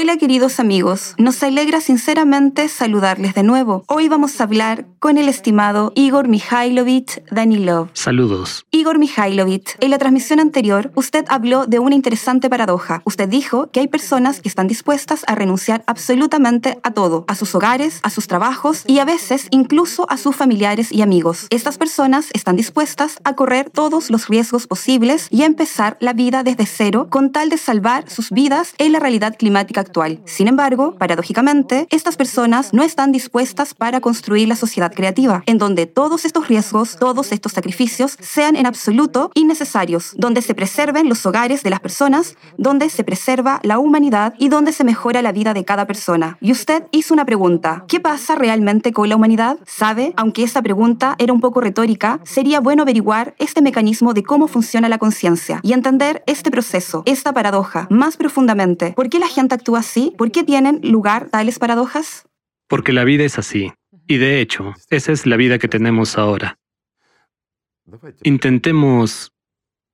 Hola queridos amigos, nos alegra sinceramente saludarles de nuevo. Hoy vamos a hablar con el estimado Igor Mikhailovich Danilov. Saludos. Igor Mikhailovich, en la transmisión anterior usted habló de una interesante paradoja. Usted dijo que hay personas que están dispuestas a renunciar absolutamente a todo, a sus hogares, a sus trabajos y a veces incluso a sus familiares y amigos. Estas personas están dispuestas a correr todos los riesgos posibles y a empezar la vida desde cero con tal de salvar sus vidas en la realidad climática actual. Sin embargo, paradójicamente, estas personas no están dispuestas para construir la sociedad creativa, en donde todos estos riesgos, todos estos sacrificios sean en absoluto innecesarios, donde se preserven los hogares de las personas, donde se preserva la humanidad y donde se mejora la vida de cada persona. Y usted hizo una pregunta, ¿qué pasa realmente con la humanidad? ¿Sabe? Aunque esa pregunta era un poco retórica, sería bueno averiguar este mecanismo de cómo funciona la conciencia y entender este proceso, esta paradoja, más profundamente. ¿Por qué la gente actúa así? ¿Por qué tienen lugar tales paradojas? Porque la vida es así. Y de hecho, esa es la vida que tenemos ahora. Intentemos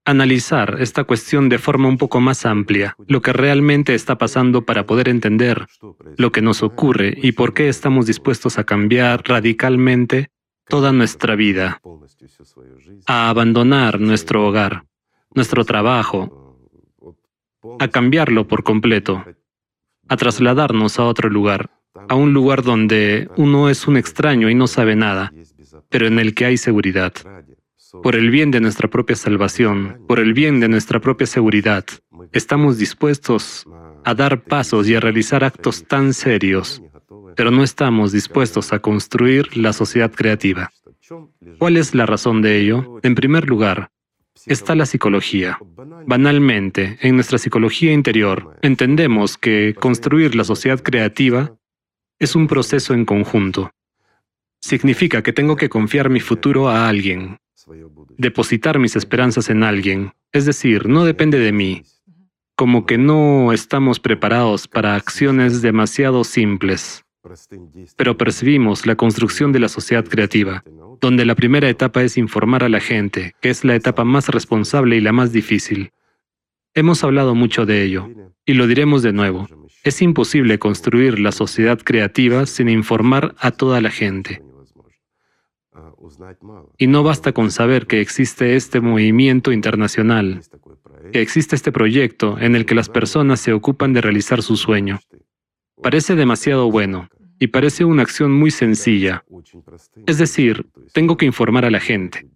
analizar esta cuestión de forma un poco más amplia, lo que realmente está pasando para poder entender lo que nos ocurre y por qué estamos dispuestos a cambiar radicalmente toda nuestra vida, a abandonar nuestro hogar, nuestro trabajo, a cambiarlo por completo, a trasladarnos a otro lugar, a un lugar donde uno es un extraño y no sabe nada, pero en el que hay seguridad. Por el bien de nuestra propia salvación, por el bien de nuestra propia seguridad, estamos dispuestos a dar pasos y a realizar actos tan serios, pero no estamos dispuestos a construir la sociedad creativa. ¿Cuál es la razón de ello? En primer lugar, está la psicología. Banalmente, en nuestra psicología interior, entendemos que construir la sociedad creativa es un proceso en conjunto. Significa que tengo que confiar mi futuro a alguien, depositar mis esperanzas en alguien, es decir, no depende de mí, como que no estamos preparados para acciones demasiado simples. Pero percibimos la construcción de la sociedad creativa, donde la primera etapa es informar a la gente, que es la etapa más responsable y la más difícil. Hemos hablado mucho de ello, y lo diremos de nuevo. Es imposible construir la sociedad creativa sin informar a toda la gente. Y no basta con saber que existe este movimiento internacional, que existe este proyecto en el que las personas se ocupan de realizar su sueño. Parece demasiado bueno y parece una acción muy sencilla. Es decir, tengo que informar a la gente.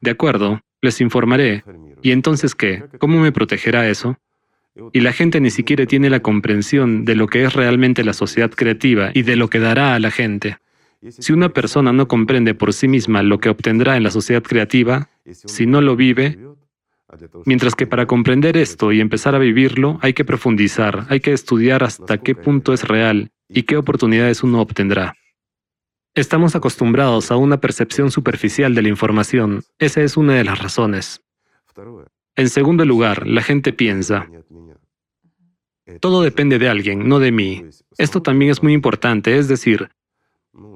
De acuerdo, les informaré. ¿Y entonces qué? ¿Cómo me protegerá eso? Y la gente ni siquiera tiene la comprensión de lo que es realmente la sociedad creativa y de lo que dará a la gente. Si una persona no comprende por sí misma lo que obtendrá en la sociedad creativa, si no lo vive, mientras que para comprender esto y empezar a vivirlo hay que profundizar, hay que estudiar hasta qué punto es real y qué oportunidades uno obtendrá. Estamos acostumbrados a una percepción superficial de la información. Esa es una de las razones. En segundo lugar, la gente piensa, todo depende de alguien, no de mí. Esto también es muy importante, es decir,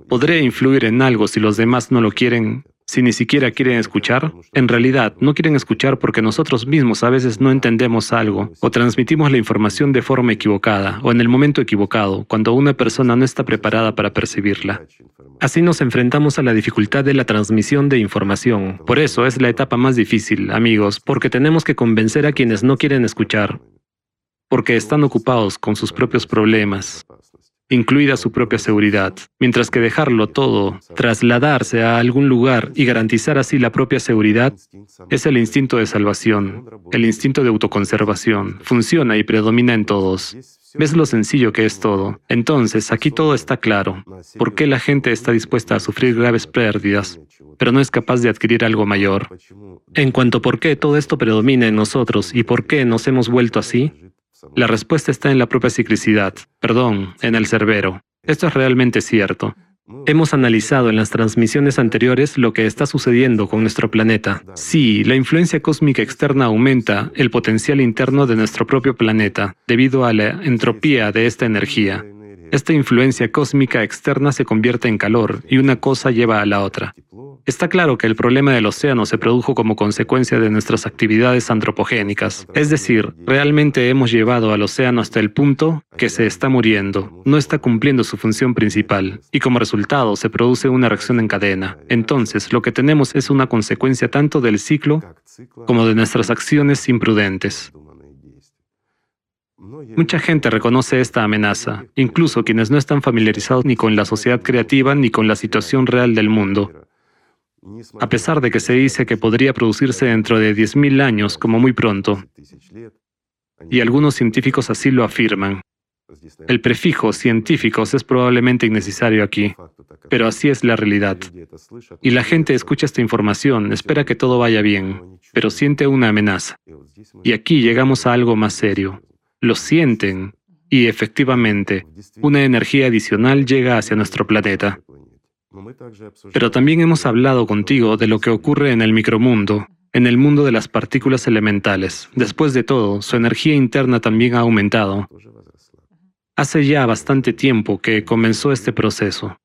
¿Podré influir en algo si los demás no lo quieren? Si ni siquiera quieren escuchar, en realidad no quieren escuchar porque nosotros mismos a veces no entendemos algo o transmitimos la información de forma equivocada o en el momento equivocado, cuando una persona no está preparada para percibirla. Así nos enfrentamos a la dificultad de la transmisión de información. Por eso es la etapa más difícil, amigos, porque tenemos que convencer a quienes no quieren escuchar, porque están ocupados con sus propios problemas, incluida su propia seguridad, mientras que dejarlo todo, trasladarse a algún lugar y garantizar así la propia seguridad, es el instinto de salvación, el instinto de autoconservación, funciona y predomina en todos. ¿Ves lo sencillo que es todo? Entonces, aquí todo está claro. ¿Por qué la gente está dispuesta a sufrir graves pérdidas, pero no es capaz de adquirir algo mayor? En cuanto a por qué todo esto predomina en nosotros y por qué nos hemos vuelto así, la respuesta está en la propia ciclicidad, perdón, en el cerbero. Esto es realmente cierto. Hemos analizado en las transmisiones anteriores lo que está sucediendo con nuestro planeta. Sí, la influencia cósmica externa aumenta el potencial interno de nuestro propio planeta debido a la entropía de esta energía. Esta influencia cósmica externa se convierte en calor y una cosa lleva a la otra. Está claro que el problema del océano se produjo como consecuencia de nuestras actividades antropogénicas. Es decir, realmente hemos llevado al océano hasta el punto que se está muriendo, no está cumpliendo su función principal, y como resultado se produce una reacción en cadena. Entonces, lo que tenemos es una consecuencia tanto del ciclo como de nuestras acciones imprudentes. Mucha gente reconoce esta amenaza, incluso quienes no están familiarizados ni con la sociedad creativa ni con la situación real del mundo. A pesar de que se dice que podría producirse dentro de 10.000 años como muy pronto, y algunos científicos así lo afirman. El prefijo científicos es probablemente innecesario aquí, pero así es la realidad. Y la gente escucha esta información, espera que todo vaya bien, pero siente una amenaza. Y aquí llegamos a algo más serio lo sienten y efectivamente una energía adicional llega hacia nuestro planeta. Pero también hemos hablado contigo de lo que ocurre en el micromundo, en el mundo de las partículas elementales. Después de todo, su energía interna también ha aumentado. Hace ya bastante tiempo que comenzó este proceso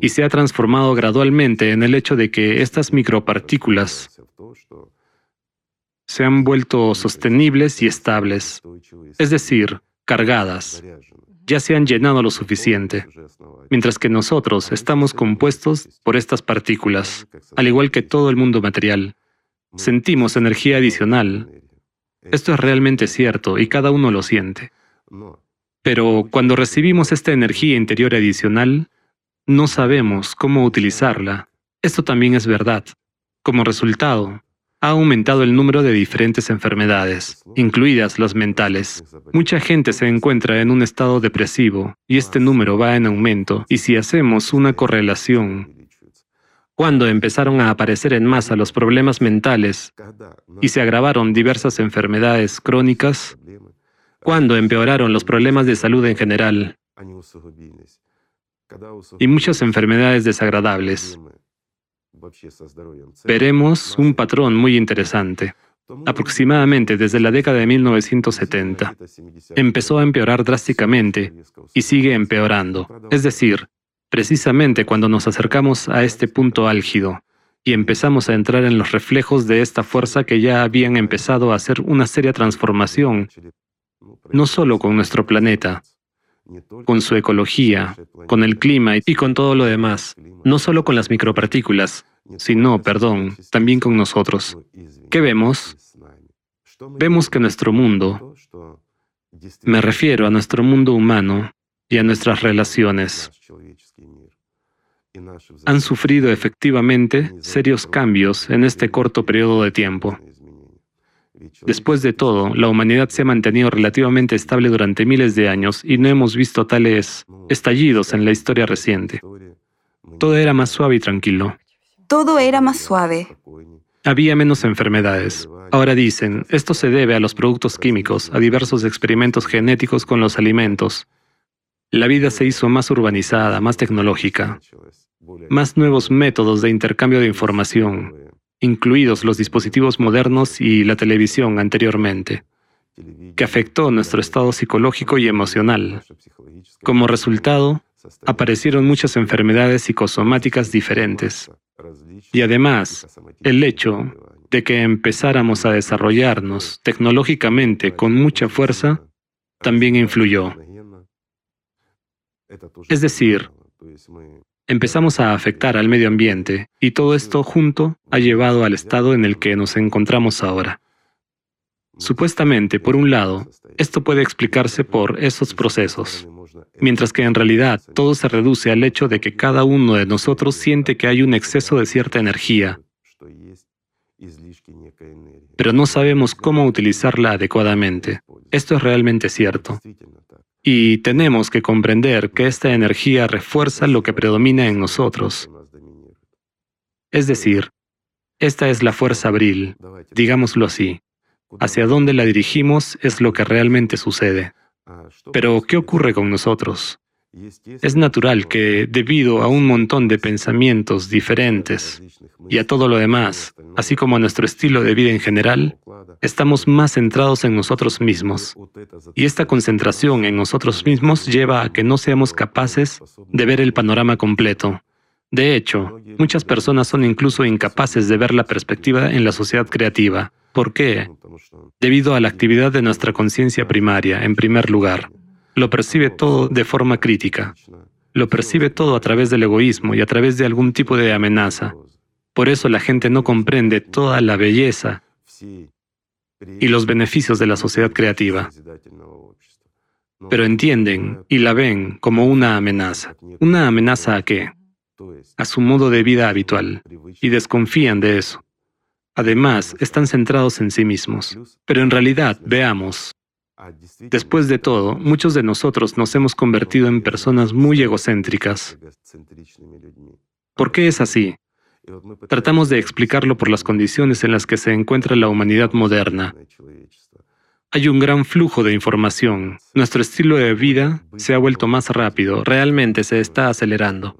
y se ha transformado gradualmente en el hecho de que estas micropartículas se han vuelto sostenibles y estables, es decir, cargadas. Ya se han llenado lo suficiente, mientras que nosotros estamos compuestos por estas partículas, al igual que todo el mundo material. Sentimos energía adicional. Esto es realmente cierto y cada uno lo siente. Pero cuando recibimos esta energía interior adicional, no sabemos cómo utilizarla. Esto también es verdad. Como resultado, ha aumentado el número de diferentes enfermedades, incluidas las mentales. Mucha gente se encuentra en un estado depresivo y este número va en aumento. Y si hacemos una correlación, cuando empezaron a aparecer en masa los problemas mentales y se agravaron diversas enfermedades crónicas, cuando empeoraron los problemas de salud en general y muchas enfermedades desagradables, veremos un patrón muy interesante. Aproximadamente desde la década de 1970, empezó a empeorar drásticamente y sigue empeorando. Es decir, precisamente cuando nos acercamos a este punto álgido y empezamos a entrar en los reflejos de esta fuerza que ya habían empezado a hacer una seria transformación, no solo con nuestro planeta, con su ecología, con el clima y con todo lo demás, no solo con las micropartículas, sino, perdón, también con nosotros. ¿Qué vemos? Vemos que nuestro mundo, me refiero a nuestro mundo humano y a nuestras relaciones, han sufrido efectivamente serios cambios en este corto periodo de tiempo. Después de todo, la humanidad se ha mantenido relativamente estable durante miles de años y no hemos visto tales estallidos en la historia reciente. Todo era más suave y tranquilo. Todo era más suave. Había menos enfermedades. Ahora dicen, esto se debe a los productos químicos, a diversos experimentos genéticos con los alimentos. La vida se hizo más urbanizada, más tecnológica, más nuevos métodos de intercambio de información, incluidos los dispositivos modernos y la televisión anteriormente, que afectó nuestro estado psicológico y emocional. Como resultado, aparecieron muchas enfermedades psicosomáticas diferentes. Y además, el hecho de que empezáramos a desarrollarnos tecnológicamente con mucha fuerza también influyó. Es decir, empezamos a afectar al medio ambiente y todo esto junto ha llevado al estado en el que nos encontramos ahora. Supuestamente, por un lado, esto puede explicarse por esos procesos, mientras que en realidad todo se reduce al hecho de que cada uno de nosotros siente que hay un exceso de cierta energía, pero no sabemos cómo utilizarla adecuadamente. Esto es realmente cierto. Y tenemos que comprender que esta energía refuerza lo que predomina en nosotros. Es decir, esta es la fuerza abril, digámoslo así. Hacia dónde la dirigimos es lo que realmente sucede. Pero, ¿qué ocurre con nosotros? Es natural que, debido a un montón de pensamientos diferentes y a todo lo demás, así como a nuestro estilo de vida en general, estamos más centrados en nosotros mismos. Y esta concentración en nosotros mismos lleva a que no seamos capaces de ver el panorama completo. De hecho, muchas personas son incluso incapaces de ver la perspectiva en la sociedad creativa. ¿Por qué? Debido a la actividad de nuestra conciencia primaria, en primer lugar. Lo percibe todo de forma crítica. Lo percibe todo a través del egoísmo y a través de algún tipo de amenaza. Por eso la gente no comprende toda la belleza y los beneficios de la sociedad creativa. Pero entienden y la ven como una amenaza. ¿Una amenaza a qué? A su modo de vida habitual. Y desconfían de eso. Además, están centrados en sí mismos. Pero en realidad, veamos, después de todo, muchos de nosotros nos hemos convertido en personas muy egocéntricas. ¿Por qué es así? Tratamos de explicarlo por las condiciones en las que se encuentra la humanidad moderna. Hay un gran flujo de información. Nuestro estilo de vida se ha vuelto más rápido, realmente se está acelerando.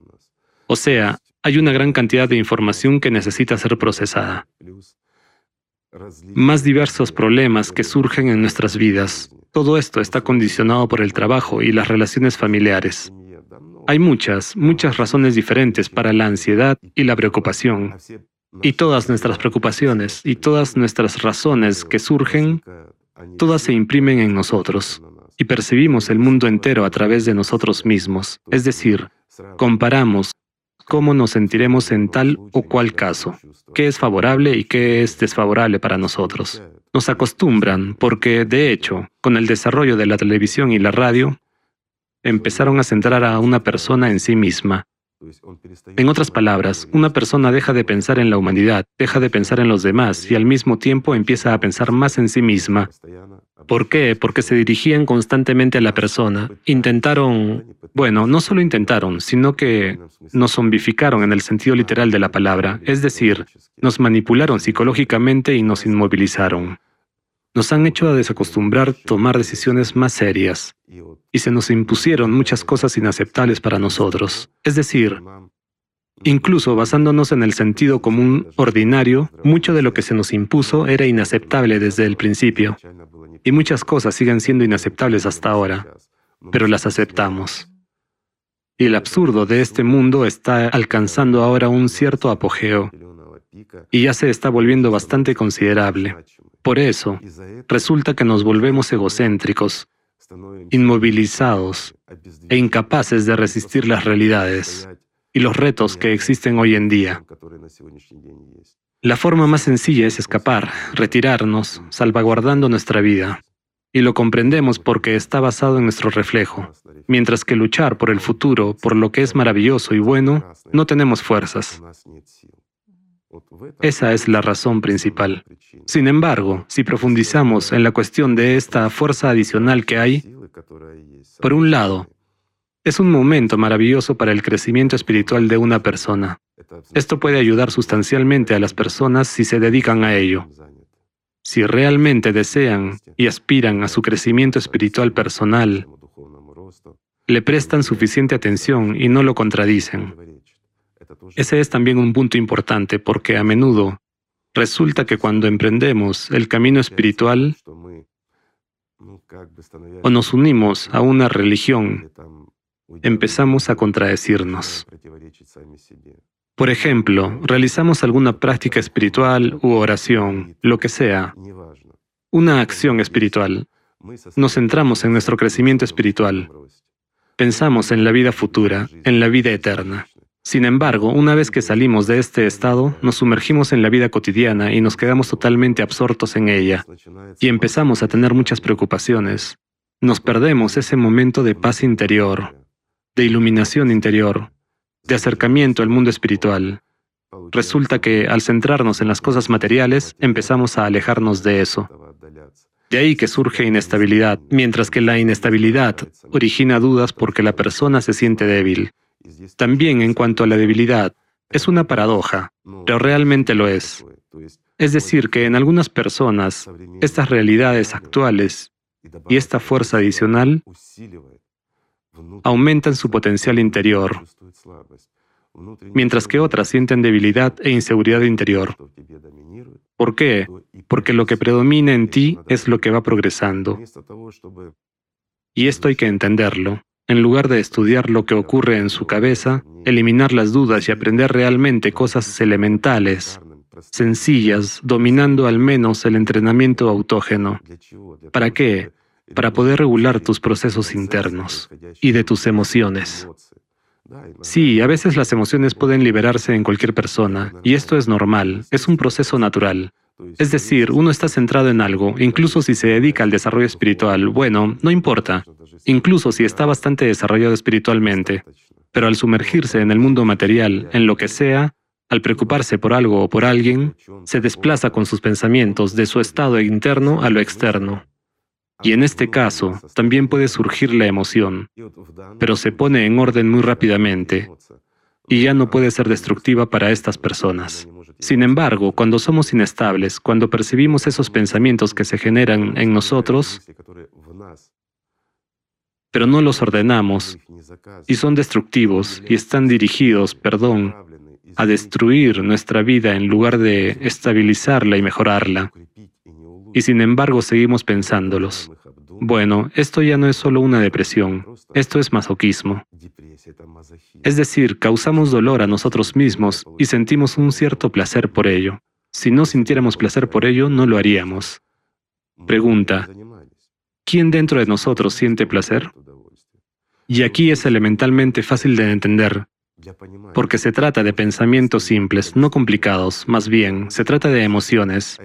O sea, hay una gran cantidad de información que necesita ser procesada. Más diversos problemas que surgen en nuestras vidas. Todo esto está condicionado por el trabajo y las relaciones familiares. Hay muchas, muchas razones diferentes para la ansiedad y la preocupación. Y todas nuestras preocupaciones y todas nuestras razones que surgen, todas se imprimen en nosotros y percibimos el mundo entero a través de nosotros mismos. Es decir, comparamos cómo nos sentiremos en tal o cual caso, qué es favorable y qué es desfavorable para nosotros. Nos acostumbran porque, de hecho, con el desarrollo de la televisión y la radio, empezaron a centrar a una persona en sí misma. En otras palabras, una persona deja de pensar en la humanidad, deja de pensar en los demás y al mismo tiempo empieza a pensar más en sí misma. ¿Por qué? Porque se dirigían constantemente a la persona. Intentaron, bueno, no solo intentaron, sino que nos zombificaron en el sentido literal de la palabra, es decir, nos manipularon psicológicamente y nos inmovilizaron. Nos han hecho a desacostumbrar tomar decisiones más serias y se nos impusieron muchas cosas inaceptables para nosotros. Es decir, Incluso basándonos en el sentido común ordinario, mucho de lo que se nos impuso era inaceptable desde el principio. Y muchas cosas siguen siendo inaceptables hasta ahora, pero las aceptamos. Y el absurdo de este mundo está alcanzando ahora un cierto apogeo y ya se está volviendo bastante considerable. Por eso, resulta que nos volvemos egocéntricos, inmovilizados e incapaces de resistir las realidades y los retos que existen hoy en día. La forma más sencilla es escapar, retirarnos, salvaguardando nuestra vida. Y lo comprendemos porque está basado en nuestro reflejo, mientras que luchar por el futuro, por lo que es maravilloso y bueno, no tenemos fuerzas. Esa es la razón principal. Sin embargo, si profundizamos en la cuestión de esta fuerza adicional que hay, por un lado, es un momento maravilloso para el crecimiento espiritual de una persona. Esto puede ayudar sustancialmente a las personas si se dedican a ello. Si realmente desean y aspiran a su crecimiento espiritual personal, le prestan suficiente atención y no lo contradicen. Ese es también un punto importante porque a menudo resulta que cuando emprendemos el camino espiritual o nos unimos a una religión empezamos a contradecirnos. Por ejemplo, realizamos alguna práctica espiritual u oración, lo que sea, una acción espiritual. Nos centramos en nuestro crecimiento espiritual. Pensamos en la vida futura, en la vida eterna. Sin embargo, una vez que salimos de este estado, nos sumergimos en la vida cotidiana y nos quedamos totalmente absortos en ella. Y empezamos a tener muchas preocupaciones. Nos perdemos ese momento de paz interior, de iluminación interior, de acercamiento al mundo espiritual. Resulta que al centrarnos en las cosas materiales, empezamos a alejarnos de eso. De ahí que surge inestabilidad, mientras que la inestabilidad origina dudas porque la persona se siente débil. También en cuanto a la debilidad, es una paradoja, pero realmente lo es. Es decir, que en algunas personas, estas realidades actuales y esta fuerza adicional aumentan su potencial interior, mientras que otras sienten debilidad e inseguridad interior. ¿Por qué? Porque lo que predomina en ti es lo que va progresando. Y esto hay que entenderlo. En lugar de estudiar lo que ocurre en su cabeza, eliminar las dudas y aprender realmente cosas elementales, sencillas, dominando al menos el entrenamiento autógeno. ¿Para qué? Para poder regular tus procesos internos y de tus emociones. Sí, a veces las emociones pueden liberarse en cualquier persona, y esto es normal, es un proceso natural. Es decir, uno está centrado en algo, incluso si se dedica al desarrollo espiritual, bueno, no importa, incluso si está bastante desarrollado espiritualmente, pero al sumergirse en el mundo material, en lo que sea, al preocuparse por algo o por alguien, se desplaza con sus pensamientos de su estado interno a lo externo. Y en este caso, también puede surgir la emoción, pero se pone en orden muy rápidamente y ya no puede ser destructiva para estas personas. Sin embargo, cuando somos inestables, cuando percibimos esos pensamientos que se generan en nosotros, pero no los ordenamos, y son destructivos y están dirigidos, perdón, a destruir nuestra vida en lugar de estabilizarla y mejorarla. Y sin embargo seguimos pensándolos. Bueno, esto ya no es solo una depresión, esto es masoquismo. Es decir, causamos dolor a nosotros mismos y sentimos un cierto placer por ello. Si no sintiéramos placer por ello, no lo haríamos. Pregunta, ¿quién dentro de nosotros siente placer? Y aquí es elementalmente fácil de entender, porque se trata de pensamientos simples, no complicados, más bien, se trata de emociones,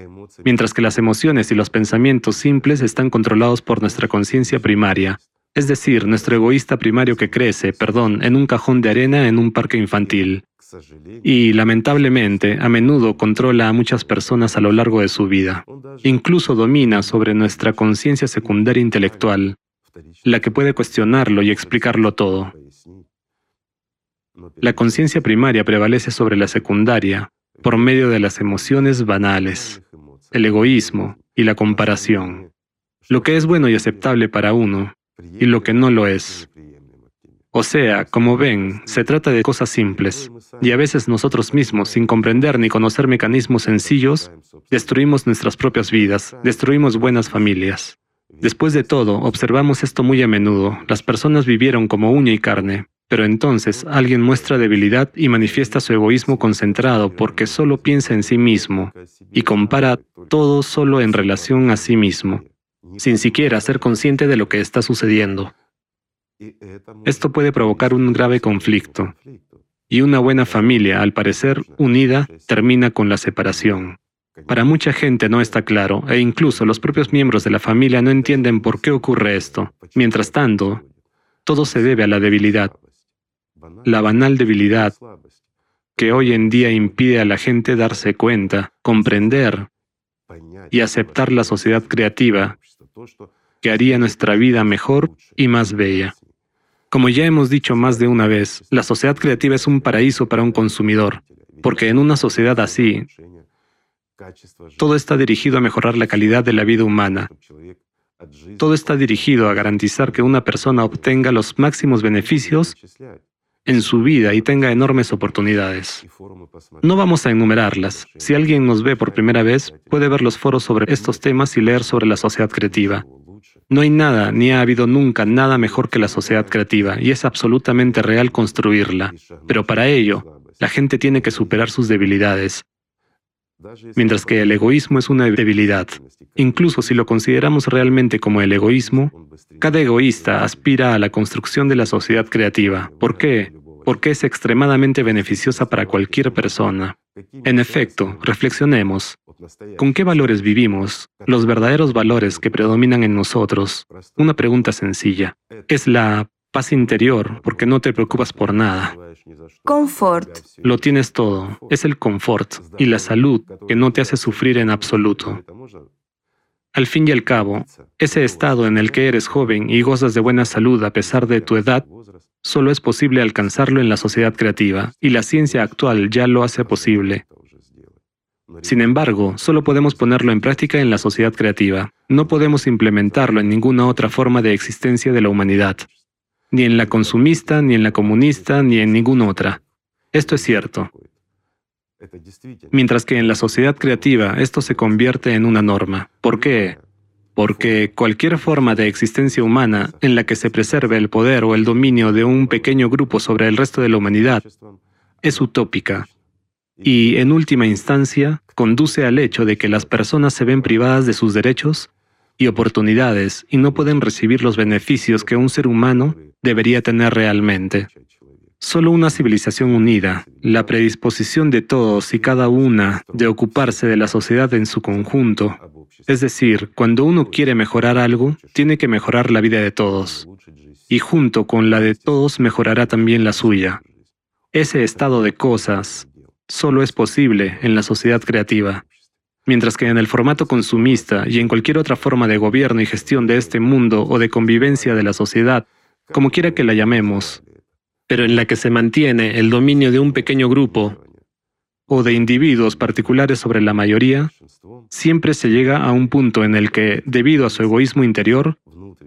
mientras que las emociones y los pensamientos simples están controlados por nuestra conciencia primaria, es decir, nuestro egoísta primario que crece, perdón, en un cajón de arena en un parque infantil. Y, lamentablemente, a menudo controla a muchas personas a lo largo de su vida. Incluso domina sobre nuestra conciencia secundaria intelectual, la que puede cuestionarlo y explicarlo todo. La conciencia primaria prevalece sobre la secundaria por medio de las emociones banales, el egoísmo y la comparación. Lo que es bueno y aceptable para uno y lo que no lo es. O sea, como ven, se trata de cosas simples, y a veces nosotros mismos, sin comprender ni conocer mecanismos sencillos, destruimos nuestras propias vidas, destruimos buenas familias. Después de todo, observamos esto muy a menudo. Las personas vivieron como uña y carne, pero entonces alguien muestra debilidad y manifiesta su egoísmo concentrado porque solo piensa en sí mismo y compara todo solo en relación a sí mismo, sin siquiera ser consciente de lo que está sucediendo. Esto puede provocar un grave conflicto y una buena familia, al parecer unida, termina con la separación. Para mucha gente no está claro, e incluso los propios miembros de la familia no entienden por qué ocurre esto. Mientras tanto, todo se debe a la debilidad, la banal debilidad que hoy en día impide a la gente darse cuenta, comprender y aceptar la sociedad creativa que haría nuestra vida mejor y más bella. Como ya hemos dicho más de una vez, la sociedad creativa es un paraíso para un consumidor, porque en una sociedad así, todo está dirigido a mejorar la calidad de la vida humana. Todo está dirigido a garantizar que una persona obtenga los máximos beneficios en su vida y tenga enormes oportunidades. No vamos a enumerarlas. Si alguien nos ve por primera vez, puede ver los foros sobre estos temas y leer sobre la sociedad creativa. No hay nada, ni ha habido nunca nada mejor que la sociedad creativa, y es absolutamente real construirla. Pero para ello, la gente tiene que superar sus debilidades. Mientras que el egoísmo es una debilidad. Incluso si lo consideramos realmente como el egoísmo, cada egoísta aspira a la construcción de la sociedad creativa. ¿Por qué? Porque es extremadamente beneficiosa para cualquier persona. En efecto, reflexionemos. ¿Con qué valores vivimos? Los verdaderos valores que predominan en nosotros. Una pregunta sencilla. ¿Es la paz interior porque no te preocupas por nada? Confort. Lo tienes todo. Es el confort y la salud que no te hace sufrir en absoluto. Al fin y al cabo, ese estado en el que eres joven y gozas de buena salud a pesar de tu edad, solo es posible alcanzarlo en la sociedad creativa, y la ciencia actual ya lo hace posible. Sin embargo, solo podemos ponerlo en práctica en la sociedad creativa. No podemos implementarlo en ninguna otra forma de existencia de la humanidad, ni en la consumista, ni en la comunista, ni en ninguna otra. Esto es cierto. Mientras que en la sociedad creativa esto se convierte en una norma. ¿Por qué? porque cualquier forma de existencia humana en la que se preserve el poder o el dominio de un pequeño grupo sobre el resto de la humanidad es utópica y, en última instancia, conduce al hecho de que las personas se ven privadas de sus derechos y oportunidades y no pueden recibir los beneficios que un ser humano debería tener realmente. Solo una civilización unida, la predisposición de todos y cada una de ocuparse de la sociedad en su conjunto, es decir, cuando uno quiere mejorar algo, tiene que mejorar la vida de todos, y junto con la de todos mejorará también la suya. Ese estado de cosas solo es posible en la sociedad creativa, mientras que en el formato consumista y en cualquier otra forma de gobierno y gestión de este mundo o de convivencia de la sociedad, como quiera que la llamemos, pero en la que se mantiene el dominio de un pequeño grupo o de individuos particulares sobre la mayoría, siempre se llega a un punto en el que, debido a su egoísmo interior,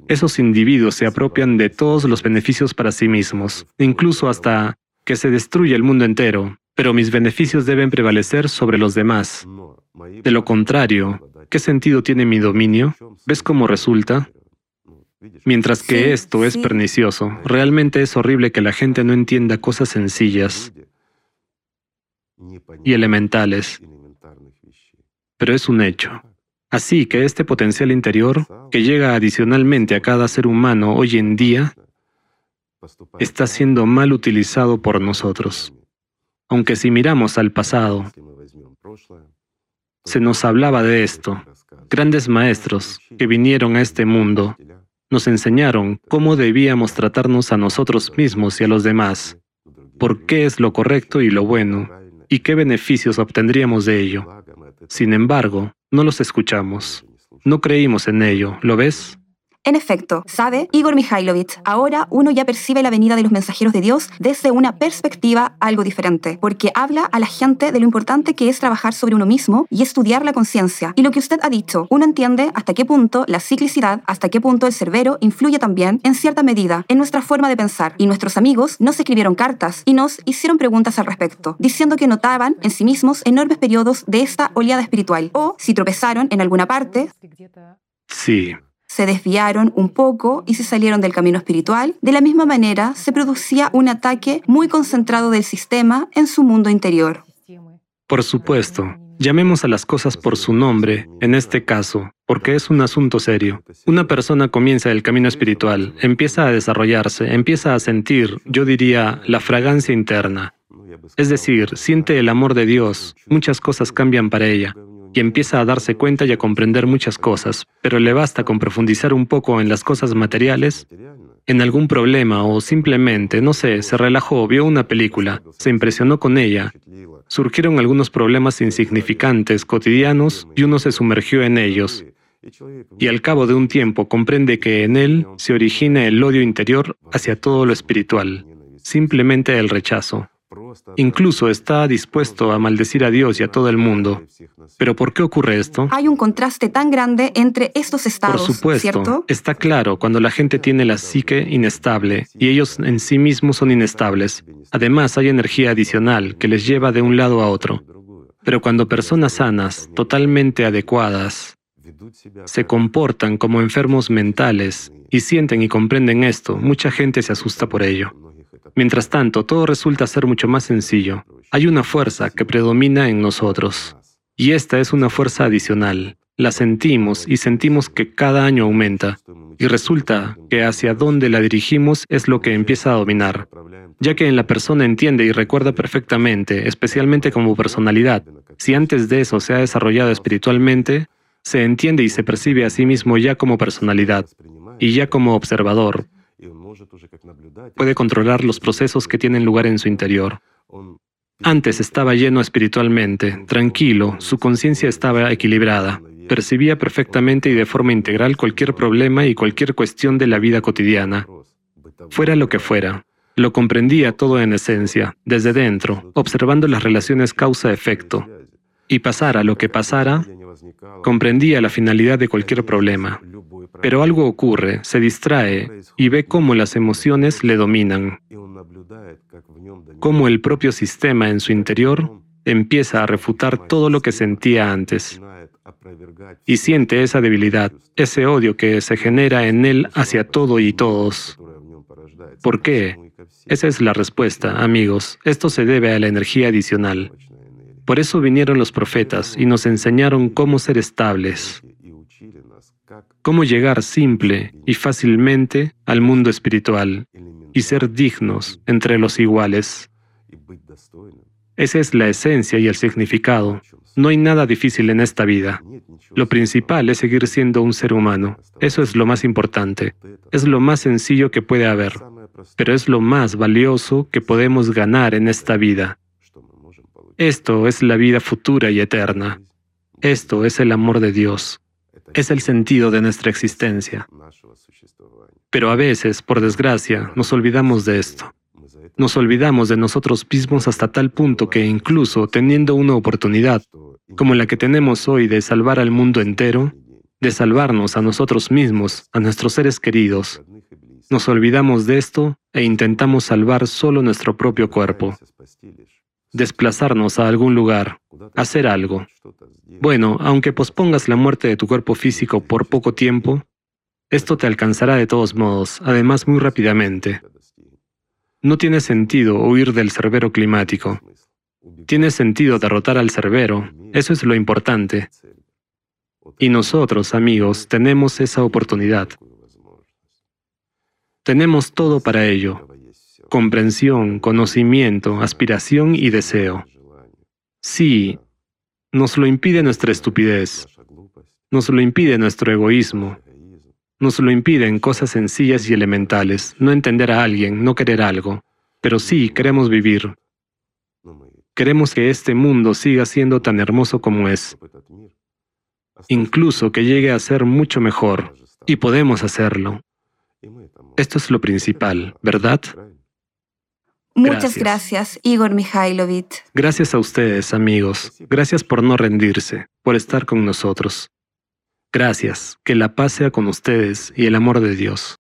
esos individuos se apropian de todos los beneficios para sí mismos, incluso hasta que se destruye el mundo entero, pero mis beneficios deben prevalecer sobre los demás. De lo contrario, ¿qué sentido tiene mi dominio? ¿Ves cómo resulta? Mientras que esto es pernicioso, realmente es horrible que la gente no entienda cosas sencillas y elementales, pero es un hecho. Así que este potencial interior, que llega adicionalmente a cada ser humano hoy en día, está siendo mal utilizado por nosotros. Aunque si miramos al pasado, se nos hablaba de esto. Grandes maestros que vinieron a este mundo nos enseñaron cómo debíamos tratarnos a nosotros mismos y a los demás, por qué es lo correcto y lo bueno, y qué beneficios obtendríamos de ello. Sin embargo, no los escuchamos. No creímos en ello, ¿lo ves? En efecto, sabe Igor Mikhailovich, ahora uno ya percibe la venida de los mensajeros de Dios desde una perspectiva algo diferente, porque habla a la gente de lo importante que es trabajar sobre uno mismo y estudiar la conciencia. Y lo que usted ha dicho, uno entiende hasta qué punto la ciclicidad, hasta qué punto el cerbero influye también, en cierta medida, en nuestra forma de pensar. Y nuestros amigos nos escribieron cartas y nos hicieron preguntas al respecto, diciendo que notaban en sí mismos enormes periodos de esta oleada espiritual, o si tropezaron en alguna parte. Sí, se desviaron un poco y se salieron del camino espiritual, de la misma manera se producía un ataque muy concentrado del sistema en su mundo interior. Por supuesto, llamemos a las cosas por su nombre, en este caso, porque es un asunto serio. Una persona comienza el camino espiritual, empieza a desarrollarse, empieza a sentir, yo diría, la fragancia interna. Es decir, siente el amor de Dios, muchas cosas cambian para ella y empieza a darse cuenta y a comprender muchas cosas, pero le basta con profundizar un poco en las cosas materiales, en algún problema o simplemente, no sé, se relajó, vio una película, se impresionó con ella, surgieron algunos problemas insignificantes, cotidianos, y uno se sumergió en ellos. Y al cabo de un tiempo comprende que en él se origina el odio interior hacia todo lo espiritual, simplemente el rechazo. Incluso está dispuesto a maldecir a Dios y a todo el mundo. ¿Pero por qué ocurre esto? Hay un contraste tan grande entre estos estados, Por supuesto, ¿cierto? está claro cuando la gente tiene la psique inestable y ellos en sí mismos son inestables. Además, hay energía adicional que les lleva de un lado a otro. Pero cuando personas sanas, totalmente adecuadas, se comportan como enfermos mentales y sienten y comprenden esto, mucha gente se asusta por ello. Mientras tanto, todo resulta ser mucho más sencillo. Hay una fuerza que predomina en nosotros. Y esta es una fuerza adicional. La sentimos y sentimos que cada año aumenta. Y resulta que hacia dónde la dirigimos es lo que empieza a dominar. Ya que en la persona entiende y recuerda perfectamente, especialmente como personalidad, si antes de eso se ha desarrollado espiritualmente, se entiende y se percibe a sí mismo ya como personalidad y ya como observador, Puede controlar los procesos que tienen lugar en su interior. Antes estaba lleno espiritualmente, tranquilo, su conciencia estaba equilibrada, percibía perfectamente y de forma integral cualquier problema y cualquier cuestión de la vida cotidiana, fuera lo que fuera. Lo comprendía todo en esencia, desde dentro, observando las relaciones causa-efecto. Y pasara lo que pasara, comprendía la finalidad de cualquier problema. Pero algo ocurre, se distrae y ve cómo las emociones le dominan, cómo el propio sistema en su interior empieza a refutar todo lo que sentía antes. y siente esa debilidad, ese odio que se genera en él hacia todo y todos. ¿Por qué? Esa es la respuesta, amigos. Esto se debe a la energía adicional. Por eso vinieron los profetas y nos enseñaron cómo ser estables, cómo llegar simple y fácilmente al mundo espiritual y ser dignos entre los iguales. Esa es la esencia y el significado. No hay nada difícil en esta vida. Lo principal es seguir siendo un ser humano. Eso es lo más importante. Es lo más sencillo que puede haber, pero es lo más valioso que podemos ganar en esta vida. Esto es la vida futura y eterna. Esto es el amor de Dios. Es el sentido de nuestra existencia. Pero a veces, por desgracia, nos olvidamos de esto. Nos olvidamos de nosotros mismos hasta tal punto que incluso teniendo una oportunidad como la que tenemos hoy de salvar al mundo entero, de salvarnos a nosotros mismos, a nuestros seres queridos, nos olvidamos de esto e intentamos salvar solo nuestro propio cuerpo, desplazarnos a algún lugar, hacer algo. Bueno, aunque pospongas la muerte de tu cuerpo físico por poco tiempo, esto te alcanzará de todos modos, además muy rápidamente. No tiene sentido huir del cerbero climático. Tiene sentido derrotar al cerbero. Eso es lo importante. Y nosotros, amigos, tenemos esa oportunidad. Tenemos todo para ello. Comprensión, conocimiento, aspiración y deseo. Sí, nos lo impide nuestra estupidez. Nos lo impide nuestro egoísmo. Nos lo impiden cosas sencillas y elementales, no entender a alguien, no querer algo. Pero sí queremos vivir. Queremos que este mundo siga siendo tan hermoso como es. Incluso que llegue a ser mucho mejor. Y podemos hacerlo. Esto es lo principal, ¿verdad? Muchas gracias, Igor Mikhailovich. Gracias a ustedes, amigos. Gracias por no rendirse, por estar con nosotros. Gracias, que la paz sea con ustedes y el amor de Dios.